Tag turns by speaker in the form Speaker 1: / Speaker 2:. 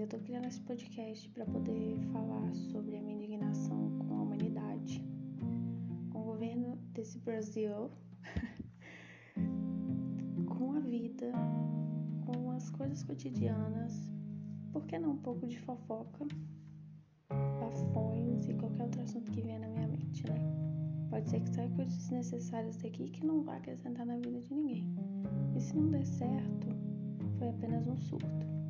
Speaker 1: eu tô criando esse podcast para poder falar sobre a minha indignação com a humanidade, com o governo desse Brasil, com a vida, com as coisas cotidianas, por que não um pouco de fofoca, bafões e qualquer outro assunto que venha na minha mente, né? Pode ser que saia coisas desnecessárias daqui que não vai acrescentar na vida de ninguém. E se não der certo, foi apenas um surto.